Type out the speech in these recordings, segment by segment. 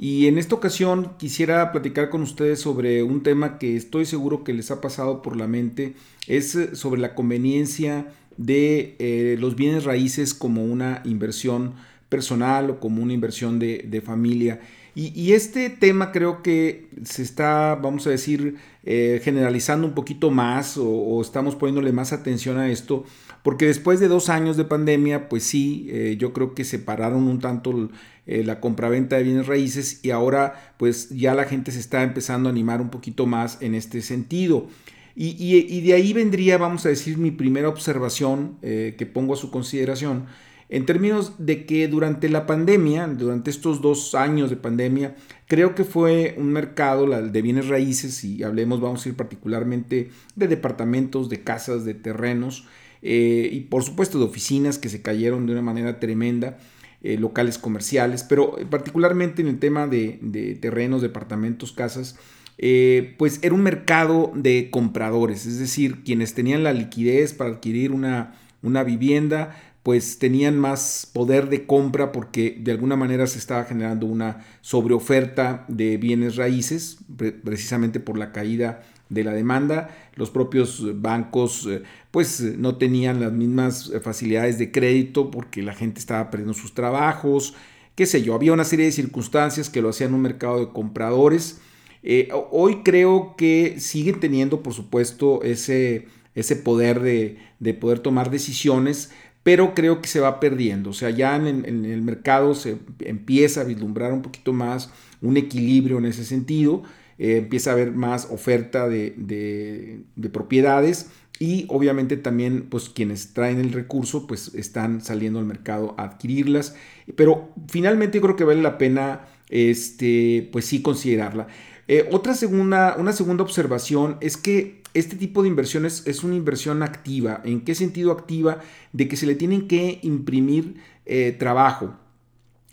Y en esta ocasión quisiera platicar con ustedes sobre un tema que estoy seguro que les ha pasado por la mente, es eh, sobre la conveniencia de eh, los bienes raíces como una inversión personal o como una inversión de, familia. Y, este tema creo que se está, vamos a decir, eh, generalizando un poquito más o, estamos poniéndole más atención a esto, porque después de dos años de pandemia, pues sí, yo creo que se pararon un tanto eh, la compraventa de bienes raíces y ahora pues ya la gente se está empezando a animar un poquito más en este sentido. Y, de ahí vendría, vamos a decir, mi primera observación eh, que pongo a su consideración, en términos de que durante la pandemia, durante estos dos años de pandemia, creo que fue un mercado de bienes raíces, y hablemos, vamos a ir particularmente de departamentos, de casas, de terrenos, eh, y por supuesto de oficinas que se cayeron de una manera tremenda eh, locales comerciales, pero particularmente en el tema de, terrenos, departamentos, casas, eh, pues era un mercado de compradores, es decir, quienes tenían la liquidez para adquirir una, una vivienda, pues tenían más poder de compra porque de alguna manera se estaba generando una sobreoferta de bienes raíces, precisamente por la caída de la demanda. Los propios bancos eh, pues no tenían las mismas eh, facilidades de crédito porque la gente estaba perdiendo sus trabajos, qué sé yo, había una serie de circunstancias que lo hacían un mercado de compradores. Eh, hoy creo que siguen teniendo, por supuesto, ese, ese poder de, de, poder tomar decisiones, pero creo que se va perdiendo. O sea, ya en, el mercado se empieza a vislumbrar un poquito más un equilibrio en ese sentido. Eh, empieza a haber más oferta de, propiedades y obviamente también pues quienes traen el recurso pues están saliendo al mercado a adquirirlas pero finalmente creo que vale la pena este pues sí considerarla eh, otra segunda una segunda observación es que este tipo de inversiones es una inversión activa en qué sentido activa de que se le tienen que imprimir eh, trabajo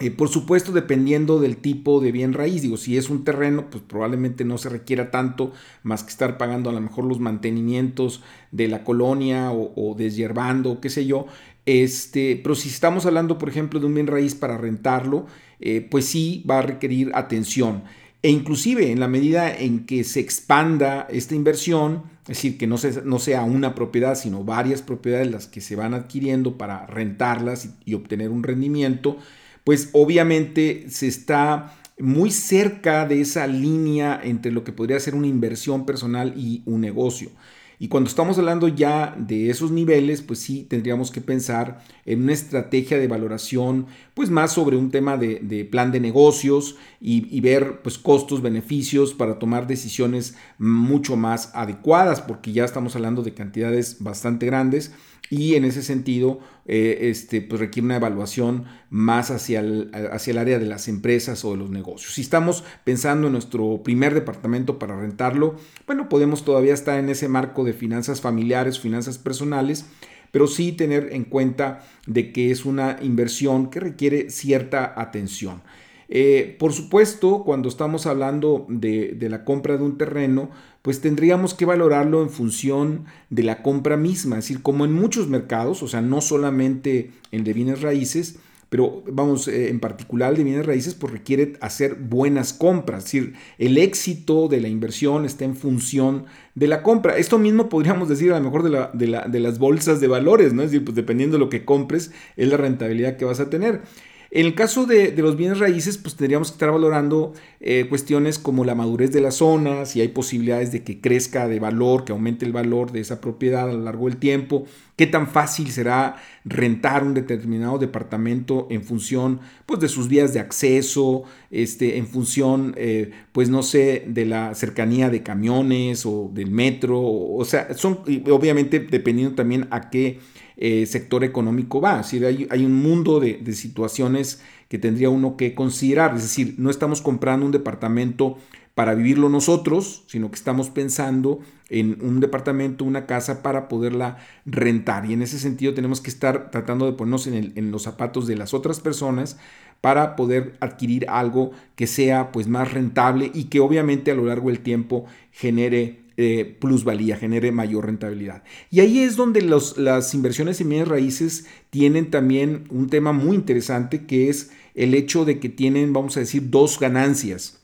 eh, por supuesto, dependiendo del tipo de bien raíz, digo, si es un terreno, pues probablemente no se requiera tanto más que estar pagando a lo mejor los mantenimientos de la colonia o, o deshiervando, qué sé yo. Este, pero si estamos hablando, por ejemplo, de un bien raíz para rentarlo, eh, pues sí va a requerir atención. E inclusive en la medida en que se expanda esta inversión, es decir, que no, no sea una propiedad, sino varias propiedades las que se van adquiriendo para rentarlas y obtener un rendimiento, pues obviamente se está muy cerca de esa línea entre lo que podría ser una inversión personal y un negocio. Y cuando estamos hablando ya de esos niveles, pues sí tendríamos que pensar en una estrategia de valoración, pues más sobre un tema de, plan de negocios y, y, ver pues costos, beneficios para tomar decisiones mucho más adecuadas, porque ya estamos hablando de cantidades bastante grandes y en ese sentido eh, este, pues requiere una evaluación más hacia el, hacia el área de las empresas o de los negocios. Si estamos pensando en nuestro primer departamento para rentarlo, bueno, podemos todavía estar en ese marco de finanzas familiares, finanzas personales, pero sí tener en cuenta de que es una inversión que requiere cierta atención. Eh, por supuesto, cuando estamos hablando de, la compra de un terreno, pues tendríamos que valorarlo en función de la compra misma, es decir, como en muchos mercados, o sea, no solamente el de bienes raíces, pero vamos, eh, en particular de bienes raíces, pues requiere hacer buenas compras, es decir, el éxito de la inversión está en función de la compra. Esto mismo podríamos decir a lo mejor de, de las bolsas de valores, ¿no? Es decir, pues dependiendo de lo que compres, es la rentabilidad que vas a tener. En el caso de, los bienes raíces, pues tendríamos que estar valorando eh, cuestiones como la madurez de la zona, si hay posibilidades de que crezca de valor, que aumente el valor de esa propiedad a lo largo del tiempo, qué tan fácil será rentar un determinado departamento en función pues, de sus vías de acceso, este, en función, eh, pues no sé, de la cercanía de camiones o del metro, o, sea, son obviamente dependiendo también a qué eh, sector económico va. Hay, un mundo de, situaciones que tendría uno que considerar. Es decir, no estamos comprando un departamento para vivirlo nosotros, sino que estamos pensando en un departamento, una casa para poderla rentar. Y en ese sentido tenemos que estar tratando de ponernos en, los zapatos de las otras personas para poder adquirir algo que sea pues más rentable y que obviamente a lo largo del tiempo genere eh, plusvalía, genere mayor rentabilidad. Y ahí es donde las inversiones en bienes raíces tienen también un tema muy interesante que es el hecho de que tienen, vamos a decir, dos ganancias.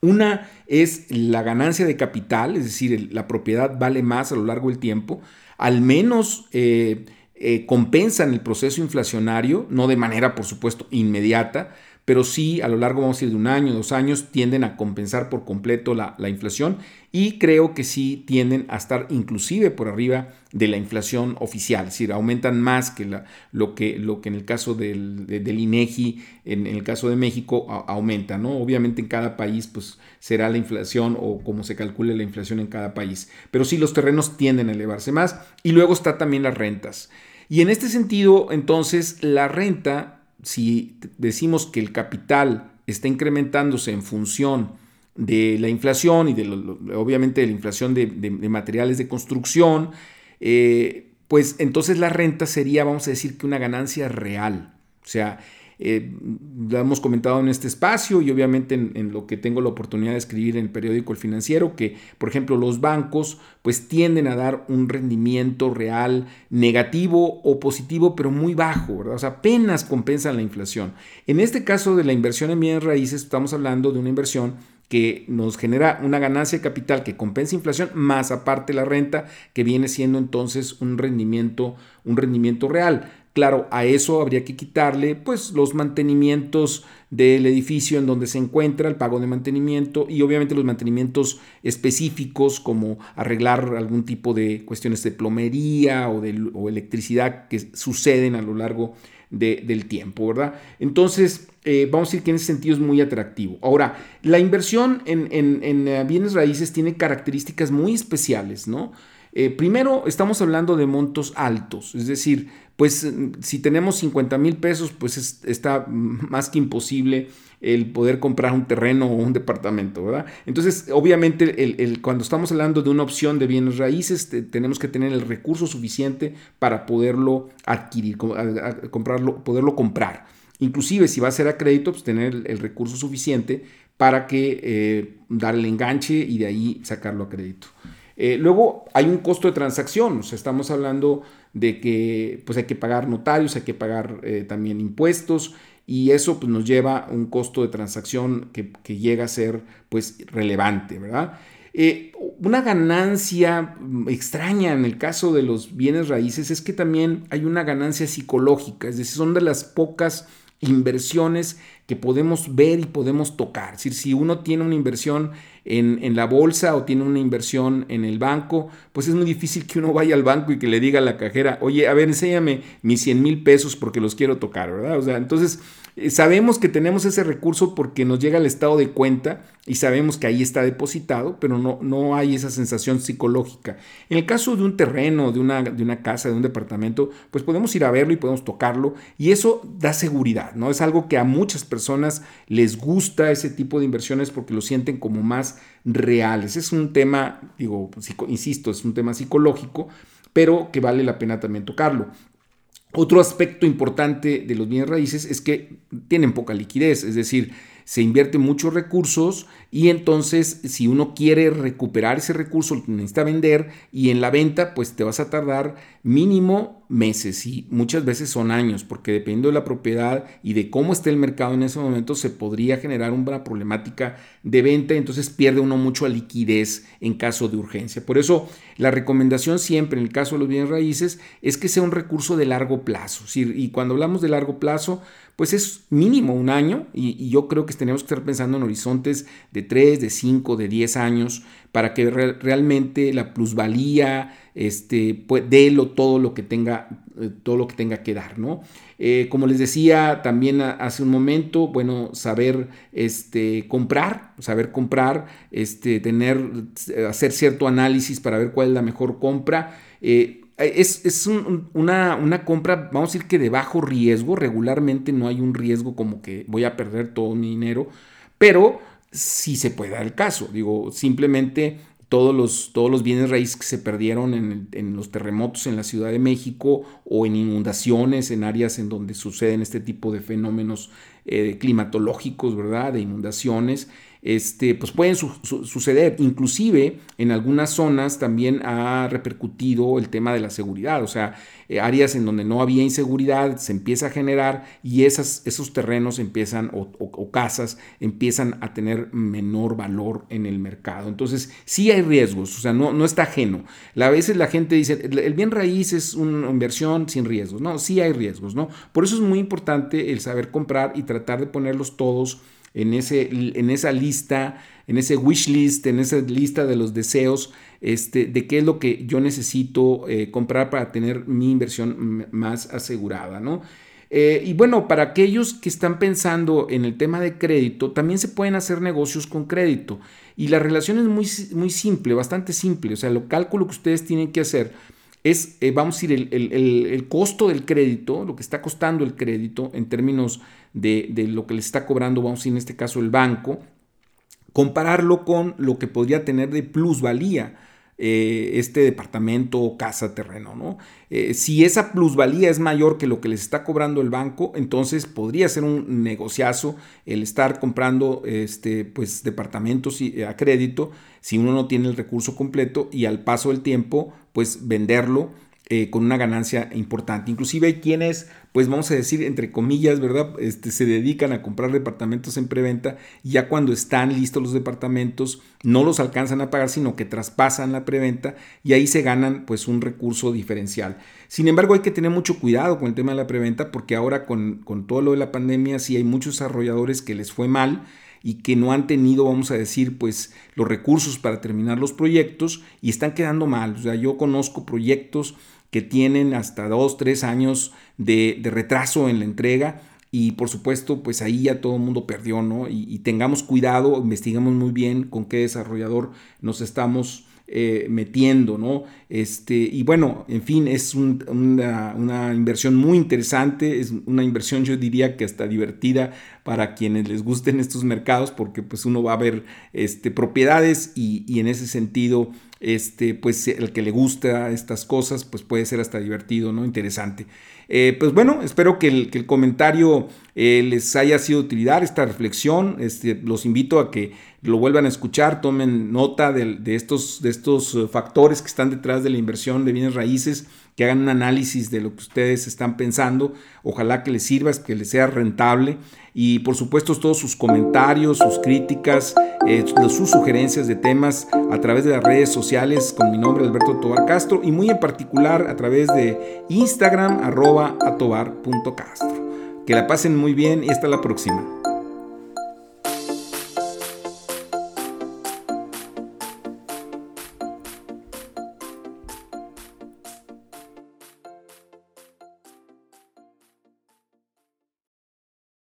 Una es la ganancia de capital, es decir, la propiedad vale más a lo largo del tiempo, al menos eh, eh, compensan el proceso inflacionario, no de manera, por supuesto, inmediata, pero sí a lo largo, vamos a decir, de un año, dos años, tienden a compensar por completo la, inflación y creo que sí tienden a estar inclusive por arriba de la inflación oficial, es decir, aumentan más que lo, que, lo que en el caso del, INEGI, en, el caso de México, aumenta, ¿no? Obviamente en cada país pues será la inflación o como se calcule la inflación en cada país, pero sí los terrenos tienden a elevarse más y luego está también las rentas. Y en este sentido, entonces, la renta si decimos que el capital está incrementándose en función de la inflación y de obviamente de la inflación de, materiales de construcción, eh, pues entonces la renta sería, vamos a decir, que una ganancia real. O sea, eh, lo hemos comentado en este espacio y obviamente en, lo que tengo la oportunidad de escribir en el periódico El Financiero, que por ejemplo los bancos pues tienden a dar un rendimiento real negativo o positivo, pero muy bajo, ¿verdad? O sea, apenas compensan la inflación. En este caso de la inversión en bienes raíces, estamos hablando de una inversión que nos genera una ganancia de capital que compensa inflación, más aparte la renta, que viene siendo entonces un rendimiento, un rendimiento real. Claro, a eso habría que quitarle pues los mantenimientos del edificio en donde se encuentra, el pago de mantenimiento y obviamente los mantenimientos específicos como arreglar algún tipo de cuestiones de plomería o de electricidad que suceden a lo largo del tiempo, ¿verdad? Entonces, eh, vamos a decir que en ese sentido es muy atractivo. Ahora, la inversión en, en eh, bienes raíces tiene características muy especiales, ¿no? Eh, primero, estamos hablando de montos altos, es decir, pues si tenemos 50 mil pesos, pues está más que imposible el poder comprar un terreno o un departamento, ¿verdad? Entonces, obviamente, cuando estamos hablando de una opción de bienes raíces, tenemos que tener el recurso suficiente para poderlo adquirir, comprarlo, poderlo comprar. Inclusive, si va a ser a crédito, pues tener el, recurso suficiente para que eh, dar el enganche y de ahí sacarlo a crédito. Eh, luego hay un costo de transacción, estamos hablando de que pues hay que pagar notarios, hay que pagar eh, también impuestos y eso pues, nos lleva a un costo de transacción que, llega a ser pues relevante, ¿verdad? Eh, una ganancia extraña en el caso de los bienes raíces es que también hay una ganancia psicológica, es decir, son de las pocas inversiones que podemos ver y podemos tocar. Es decir, si uno tiene una inversión en, la bolsa o tiene una inversión en el banco, pues es muy difícil que uno vaya al banco y que le diga a la cajera, oye, a ver, enséñame mis 100 mil pesos porque los quiero tocar, ¿verdad? O sea, entonces eh, sabemos que tenemos ese recurso porque nos llega al estado de cuenta y sabemos que ahí está depositado, pero no, no hay esa sensación psicológica. En el caso de un terreno, de una, de una casa, de un departamento, pues podemos ir a verlo y podemos tocarlo y eso da seguridad, ¿no? Es algo que a muchas personas les gusta ese tipo de inversiones porque lo sienten como más reales. Es un tema, digo, insisto, es un tema psicológico, pero que vale la pena también tocarlo. Otro aspecto importante de los bienes raíces es que tienen poca liquidez, es decir, se invierte muchos recursos y entonces si uno quiere recuperar ese recurso necesita vender y en la venta pues te vas a tardar mínimo meses y muchas veces son años porque dependiendo de la propiedad y de cómo esté el mercado en ese momento se podría generar una problemática de venta entonces pierde uno mucho liquidez en caso de urgencia. Por eso la recomendación siempre en el caso de los bienes raíces es que sea un recurso de largo plazo. Y cuando hablamos de largo plazo pues es mínimo un año y, yo creo que tenemos que estar pensando en horizontes de 3, de 5, de 10 años para que realmente la plusvalía este, pues, dé todo lo que tenga eh, todo lo que tenga que dar, ¿no? Eh, como les decía también hace un momento, bueno, saber este, comprar, saber comprar, este, tener, hacer cierto análisis para ver cuál es la mejor compra. Eh, es, una, una, compra, vamos a decir que de bajo riesgo, regularmente no hay un riesgo como que voy a perder todo mi dinero, pero sí se puede dar el caso, digo, simplemente todos los, todos los bienes raíces que se perdieron en, los terremotos en la Ciudad de México o en inundaciones en áreas en donde suceden este tipo de fenómenos eh, climatológicos, ¿verdad? De inundaciones, este, pues pueden suceder. Inclusive en algunas zonas también ha repercutido el tema de la seguridad, o sea, eh, áreas en donde no había inseguridad se empieza a generar y esos terrenos empiezan o, casas empiezan a tener menor valor en el mercado. Entonces, sí hay riesgos, o sea, no, no está ajeno. A veces la gente dice, el bien raíz es una inversión sin riesgos. No, sí hay riesgos, ¿no? Por eso es muy importante el saber comprar y tratar de ponerlos todos en, ese, en esa lista, en ese wish list, en esa lista de los deseos, este, de qué es lo que yo necesito eh, comprar para tener mi inversión más asegurada, ¿no? Eh, y bueno, para aquellos que están pensando en el tema de crédito, también se pueden hacer negocios con crédito. Y la relación es muy, muy simple, bastante simple. O sea, el cálculo que ustedes tienen que hacer es, eh, vamos a decir, el, costo del crédito, lo que está costando el crédito en términos de, lo que le está cobrando, vamos a decir, en este caso el banco, compararlo con lo que podría tener de plusvalía. Eh, este departamento o casa, terreno, ¿no? Eh, si esa plusvalía es mayor que lo que les está cobrando el banco, entonces podría ser un negociazo el estar comprando este, pues, departamentos a crédito si uno no tiene el recurso completo y al paso del tiempo, pues venderlo eh, con una ganancia importante. Inclusive hay quienes, pues vamos a decir, entre comillas, ¿verdad? Este, se dedican a comprar departamentos en preventa y ya cuando están listos los departamentos no los alcanzan a pagar, sino que traspasan la preventa y ahí se ganan pues un recurso diferencial. Sin embargo, hay que tener mucho cuidado con el tema de la preventa porque ahora con, con todo lo de la pandemia sí hay muchos desarrolladores que les fue mal y que no han tenido, vamos a decir, pues los recursos para terminar los proyectos y están quedando mal. O sea, yo conozco proyectos que tienen hasta dos, tres años de, retraso en la entrega y por supuesto, pues ahí ya todo el mundo perdió, ¿no? Y, tengamos cuidado, investigamos muy bien con qué desarrollador nos estamos eh, metiendo, ¿no? Este, y bueno, en fin, es una, una, inversión muy interesante, es una inversión yo diría que hasta divertida para quienes les gusten estos mercados, porque pues uno va a ver este, propiedades y, y en ese sentido este, pues el que le gusta estas cosas, pues puede ser hasta divertido, ¿no? Interesante. Eh, pues bueno, espero que el, comentario eh, les haya sido de utilidad, esta reflexión. Este, los invito a que lo vuelvan a escuchar, tomen nota de, estos, de estos eh, factores que están detrás de la inversión de bienes raíces, que hagan un análisis de lo que ustedes están pensando. Ojalá que les sirva, que les sea rentable. Y por supuesto todos sus comentarios, sus críticas, sus sugerencias de temas a través de las redes sociales con mi nombre Alberto Tobar Castro y muy en particular a través de Instagram arroba atobar.castro. Que la pasen muy bien y hasta la próxima.